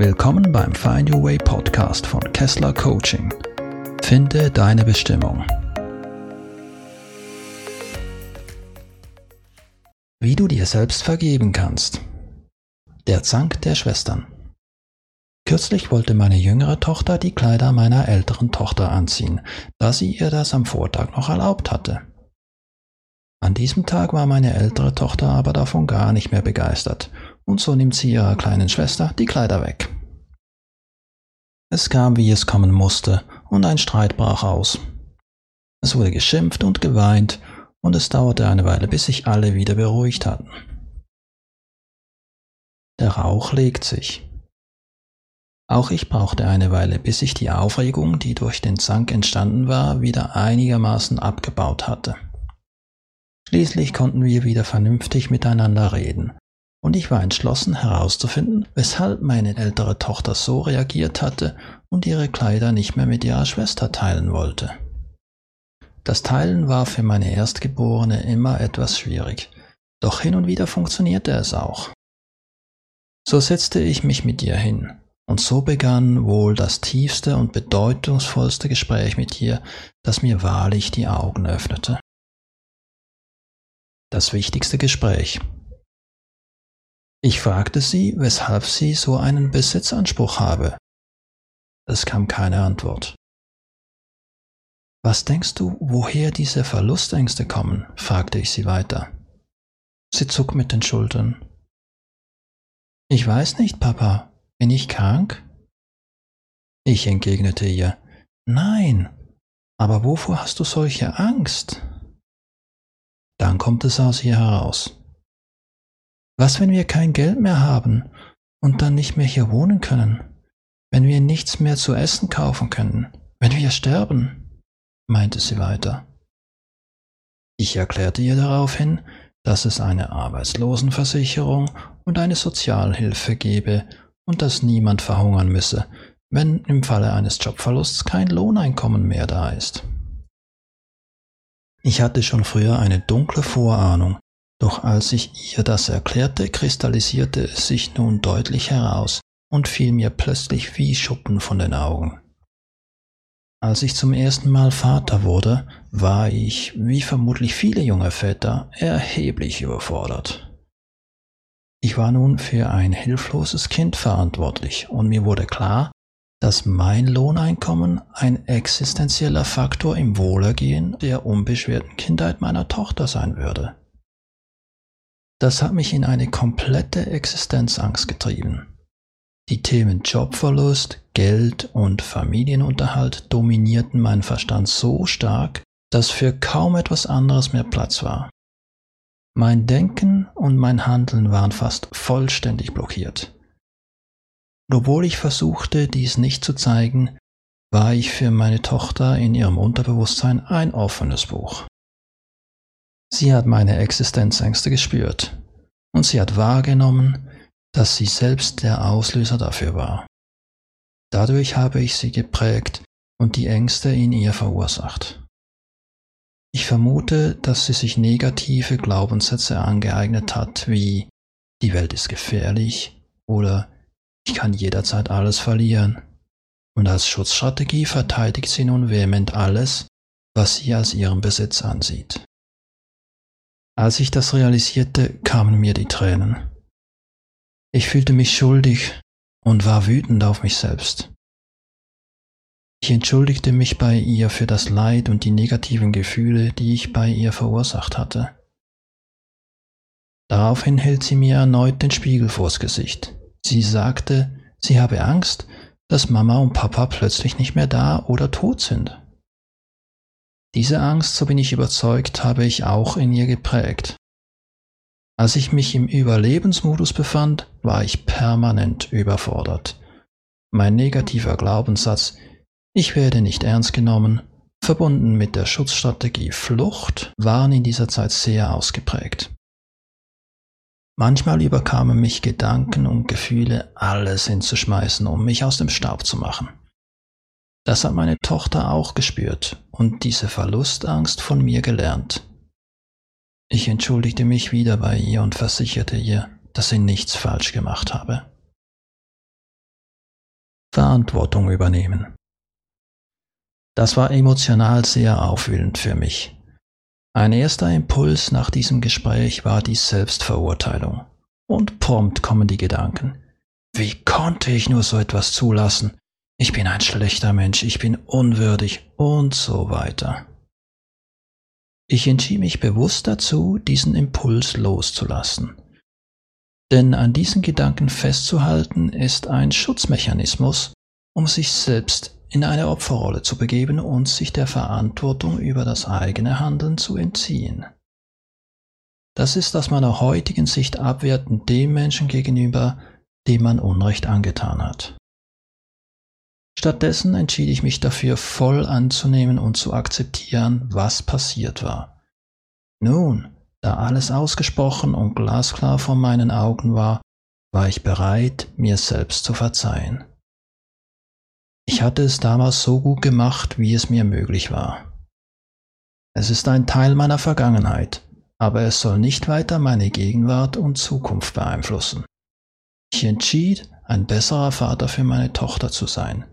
Willkommen beim Find Your Way Podcast von Kessler Coaching. Finde deine Bestimmung. Wie du dir selbst vergeben kannst. Der Zank der Schwestern. Kürzlich wollte meine jüngere Tochter die Kleider meiner älteren Tochter anziehen, da sie ihr das am Vortag noch erlaubt hatte. An diesem Tag war meine ältere Tochter aber davon gar nicht mehr begeistert, und so nimmt sie ihrer kleinen Schwester die Kleider weg. Es kam, wie es kommen musste, und ein Streit brach aus. Es wurde geschimpft und geweint, und es dauerte eine Weile, bis sich alle wieder beruhigt hatten. Der Rauch legt sich. Auch ich brauchte eine Weile, bis sich die Aufregung, die durch den Zank entstanden war, wieder einigermaßen abgebaut hatte. Schließlich konnten wir wieder vernünftig miteinander reden, und ich war entschlossen herauszufinden, weshalb meine ältere Tochter so reagiert hatte und ihre Kleider nicht mehr mit ihrer Schwester teilen wollte. Das Teilen war für meine Erstgeborene immer etwas schwierig, doch hin und wieder funktionierte es auch. So setzte ich mich mit ihr hin, und so begann wohl das tiefste und bedeutungsvollste Gespräch mit ihr, das mir wahrlich die Augen öffnete. Das wichtigste Gespräch. Ich fragte sie, weshalb sie so einen Besitzanspruch habe. Es kam keine Antwort. Was denkst du, woher diese Verlustängste kommen? fragte ich sie weiter. Sie zog mit den Schultern. Ich weiß nicht, Papa. Bin ich krank? Ich entgegnete ihr. Nein. Aber wovor hast du solche Angst? Dann kommt es aus ihr heraus. Was, wenn wir kein Geld mehr haben und dann nicht mehr hier wohnen können? Wenn wir nichts mehr zu essen kaufen können? Wenn wir sterben? meinte sie weiter. Ich erklärte ihr daraufhin, dass es eine Arbeitslosenversicherung und eine Sozialhilfe gebe und dass niemand verhungern müsse, wenn im Falle eines Jobverlusts kein Lohneinkommen mehr da ist. Ich hatte schon früher eine dunkle Vorahnung, doch als ich ihr das erklärte, kristallisierte es sich nun deutlich heraus und fiel mir plötzlich wie Schuppen von den Augen. Als ich zum ersten Mal Vater wurde, war ich, wie vermutlich viele junge Väter, erheblich überfordert. Ich war nun für ein hilfloses Kind verantwortlich und mir wurde klar, dass mein Lohneinkommen ein existenzieller Faktor im Wohlergehen der unbeschwerten Kindheit meiner Tochter sein würde. Das hat mich in eine komplette Existenzangst getrieben. Die Themen Jobverlust, Geld und Familienunterhalt dominierten meinen Verstand so stark, dass für kaum etwas anderes mehr Platz war. Mein Denken und mein Handeln waren fast vollständig blockiert. Obwohl ich versuchte, dies nicht zu zeigen, war ich für meine Tochter in ihrem Unterbewusstsein ein offenes Buch. Sie hat meine Existenzängste gespürt und sie hat wahrgenommen, dass sie selbst der Auslöser dafür war. Dadurch habe ich sie geprägt und die Ängste in ihr verursacht. Ich vermute, dass sie sich negative Glaubenssätze angeeignet hat, wie die Welt ist gefährlich oder ich kann jederzeit alles verlieren. Und als Schutzstrategie verteidigt sie nun vehement alles, was sie als ihren Besitz ansieht. Als ich das realisierte, kamen mir die Tränen. Ich fühlte mich schuldig und war wütend auf mich selbst. Ich entschuldigte mich bei ihr für das Leid und die negativen Gefühle, die ich bei ihr verursacht hatte. Daraufhin hält sie mir erneut den Spiegel vors Gesicht. Sie sagte, sie habe Angst, dass Mama und Papa plötzlich nicht mehr da oder tot sind. Diese Angst, so bin ich überzeugt, habe ich auch in ihr geprägt. Als ich mich im Überlebensmodus befand, war ich permanent überfordert. Mein negativer Glaubenssatz, ich werde nicht ernst genommen, verbunden mit der Schutzstrategie Flucht, waren in dieser Zeit sehr ausgeprägt. Manchmal überkamen mich Gedanken und Gefühle, alles hinzuschmeißen, um mich aus dem Staub zu machen. Das hat meine Tochter auch gespürt und diese Verlustangst von mir gelernt. Ich entschuldigte mich wieder bei ihr und versicherte ihr, dass sie nichts falsch gemacht habe. Verantwortung übernehmen. Das war emotional sehr aufwühlend für mich. Ein erster Impuls nach diesem Gespräch war die Selbstverurteilung. Und prompt kommen die Gedanken. Wie konnte ich nur so etwas zulassen? Ich bin ein schlechter Mensch, ich bin unwürdig und so weiter. Ich entschied mich bewusst dazu, diesen Impuls loszulassen. Denn an diesen Gedanken festzuhalten ist ein Schutzmechanismus, um sich selbst in eine Opferrolle zu begeben und sich der Verantwortung über das eigene Handeln zu entziehen. Das ist aus meiner heutigen Sicht abwertend dem Menschen gegenüber, dem man Unrecht angetan hat. Stattdessen entschied ich mich dafür, voll anzunehmen und zu akzeptieren, was passiert war. Nun, da alles ausgesprochen und glasklar vor meinen Augen war, war ich bereit, mir selbst zu verzeihen. Ich hatte es damals so gut gemacht, wie es mir möglich war. Es ist ein Teil meiner Vergangenheit, aber es soll nicht weiter meine Gegenwart und Zukunft beeinflussen. Ich entschied, ein besserer Vater für meine Tochter zu sein,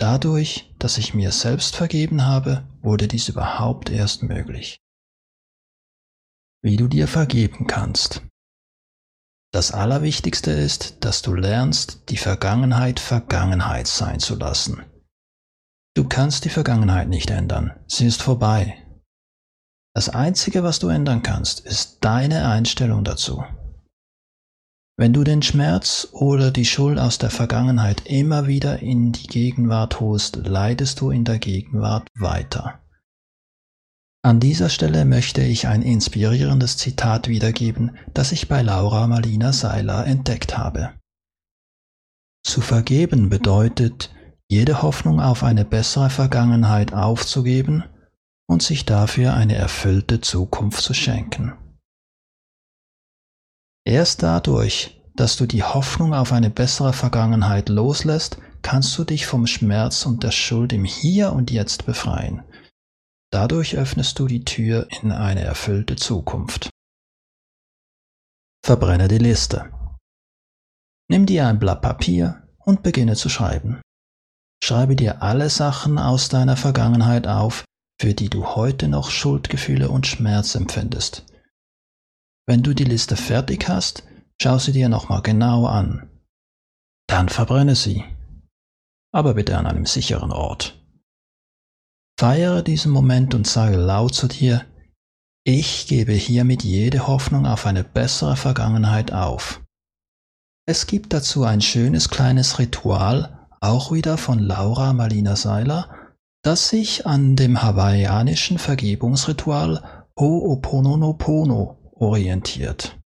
Dadurch, dass ich mir selbst vergeben habe, wurde dies überhaupt erst möglich. Wie du dir vergeben kannst. Das Allerwichtigste ist, dass du lernst, die Vergangenheit Vergangenheit sein zu lassen. Du kannst die Vergangenheit nicht ändern, sie ist vorbei. Das Einzige, was du ändern kannst, ist deine Einstellung dazu. Wenn du den Schmerz oder die Schuld aus der Vergangenheit immer wieder in die Gegenwart holst, leidest du in der Gegenwart weiter. An dieser Stelle möchte ich ein inspirierendes Zitat wiedergeben, das ich bei Laura Marlina Seiler entdeckt habe. Zu vergeben bedeutet, jede Hoffnung auf eine bessere Vergangenheit aufzugeben und sich dafür eine erfüllte Zukunft zu schenken. Erst dadurch, dass du die Hoffnung auf eine bessere Vergangenheit loslässt, kannst du dich vom Schmerz und der Schuld im Hier und Jetzt befreien. Dadurch öffnest du die Tür in eine erfüllte Zukunft. Verbrenne die Liste. Nimm dir ein Blatt Papier und beginne zu schreiben. Schreibe dir alle Sachen aus deiner Vergangenheit auf, für die du heute noch Schuldgefühle und Schmerz empfindest. Wenn du die Liste fertig hast, schau sie dir nochmal genau an. Dann verbrenne sie. Aber bitte an einem sicheren Ort. Feiere diesen Moment und sage laut zu dir, ich gebe hiermit jede Hoffnung auf eine bessere Vergangenheit auf. Es gibt dazu ein schönes kleines Ritual, auch wieder von Laura Malina Seiler, das sich an dem hawaiianischen Vergebungsritual Ho'oponopono orientiert.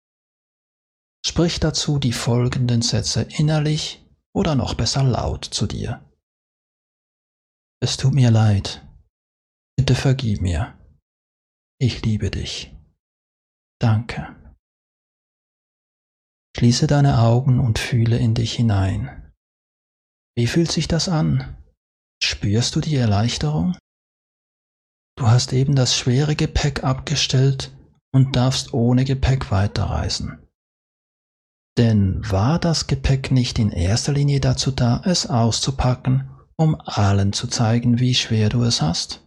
Sprich dazu die folgenden Sätze innerlich oder noch besser laut zu dir. Es tut mir leid. Bitte vergib mir. Ich liebe dich. Danke. Schließe deine Augen und fühle in dich hinein. Wie fühlt sich das an? Spürst du die Erleichterung? Du hast eben das schwere Gepäck abgestellt und darfst ohne Gepäck weiterreisen. Denn war das Gepäck nicht in erster Linie dazu da, es auszupacken, um allen zu zeigen, wie schwer du es hast?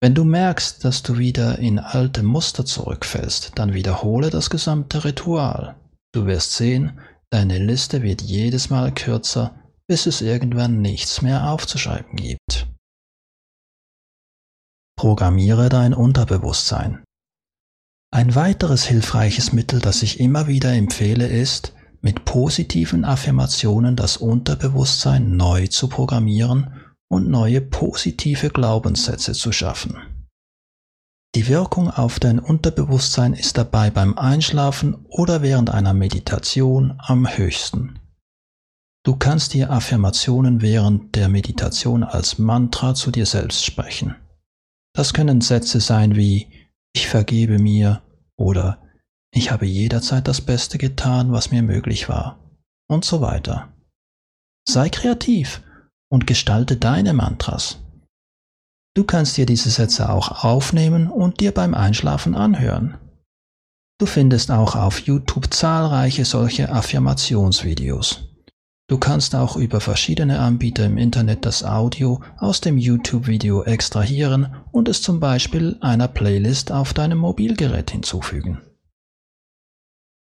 Wenn du merkst, dass du wieder in alte Muster zurückfällst, dann wiederhole das gesamte Ritual. Du wirst sehen, deine Liste wird jedes Mal kürzer, bis es irgendwann nichts mehr aufzuschreiben gibt. Programmiere dein Unterbewusstsein. Ein weiteres hilfreiches Mittel, das ich immer wieder empfehle, ist, mit positiven Affirmationen das Unterbewusstsein neu zu programmieren und neue positive Glaubenssätze zu schaffen. Die Wirkung auf dein Unterbewusstsein ist dabei beim Einschlafen oder während einer Meditation am höchsten. Du kannst dir Affirmationen während der Meditation als Mantra zu dir selbst sprechen. Das können Sätze sein wie ich vergebe mir oder ich habe jederzeit das Beste getan, was mir möglich war und so weiter. Sei kreativ und gestalte deine Mantras. Du kannst dir diese Sätze auch aufnehmen und dir beim Einschlafen anhören. Du findest auch auf YouTube zahlreiche solche Affirmationsvideos. Du kannst auch über verschiedene Anbieter im Internet das Audio aus dem YouTube-Video extrahieren und es zum Beispiel einer Playlist auf deinem Mobilgerät hinzufügen.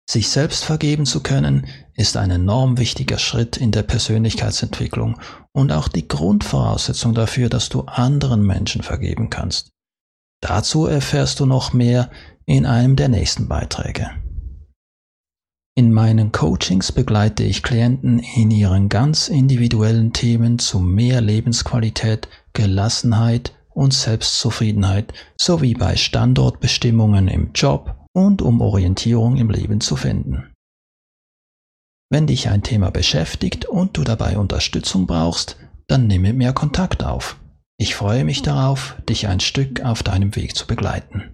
Sich selbst vergeben zu können, ist ein enorm wichtiger Schritt in der Persönlichkeitsentwicklung und auch die Grundvoraussetzung dafür, dass du anderen Menschen vergeben kannst. Dazu erfährst du noch mehr in einem der nächsten Beiträge. In meinen Coachings begleite ich Klienten in ihren ganz individuellen Themen zu mehr Lebensqualität, Gelassenheit und Selbstzufriedenheit sowie bei Standortbestimmungen im Job und um Orientierung im Leben zu finden. Wenn dich ein Thema beschäftigt und du dabei Unterstützung brauchst, dann nimm mit mir Kontakt auf. Ich freue mich darauf, dich ein Stück auf deinem Weg zu begleiten.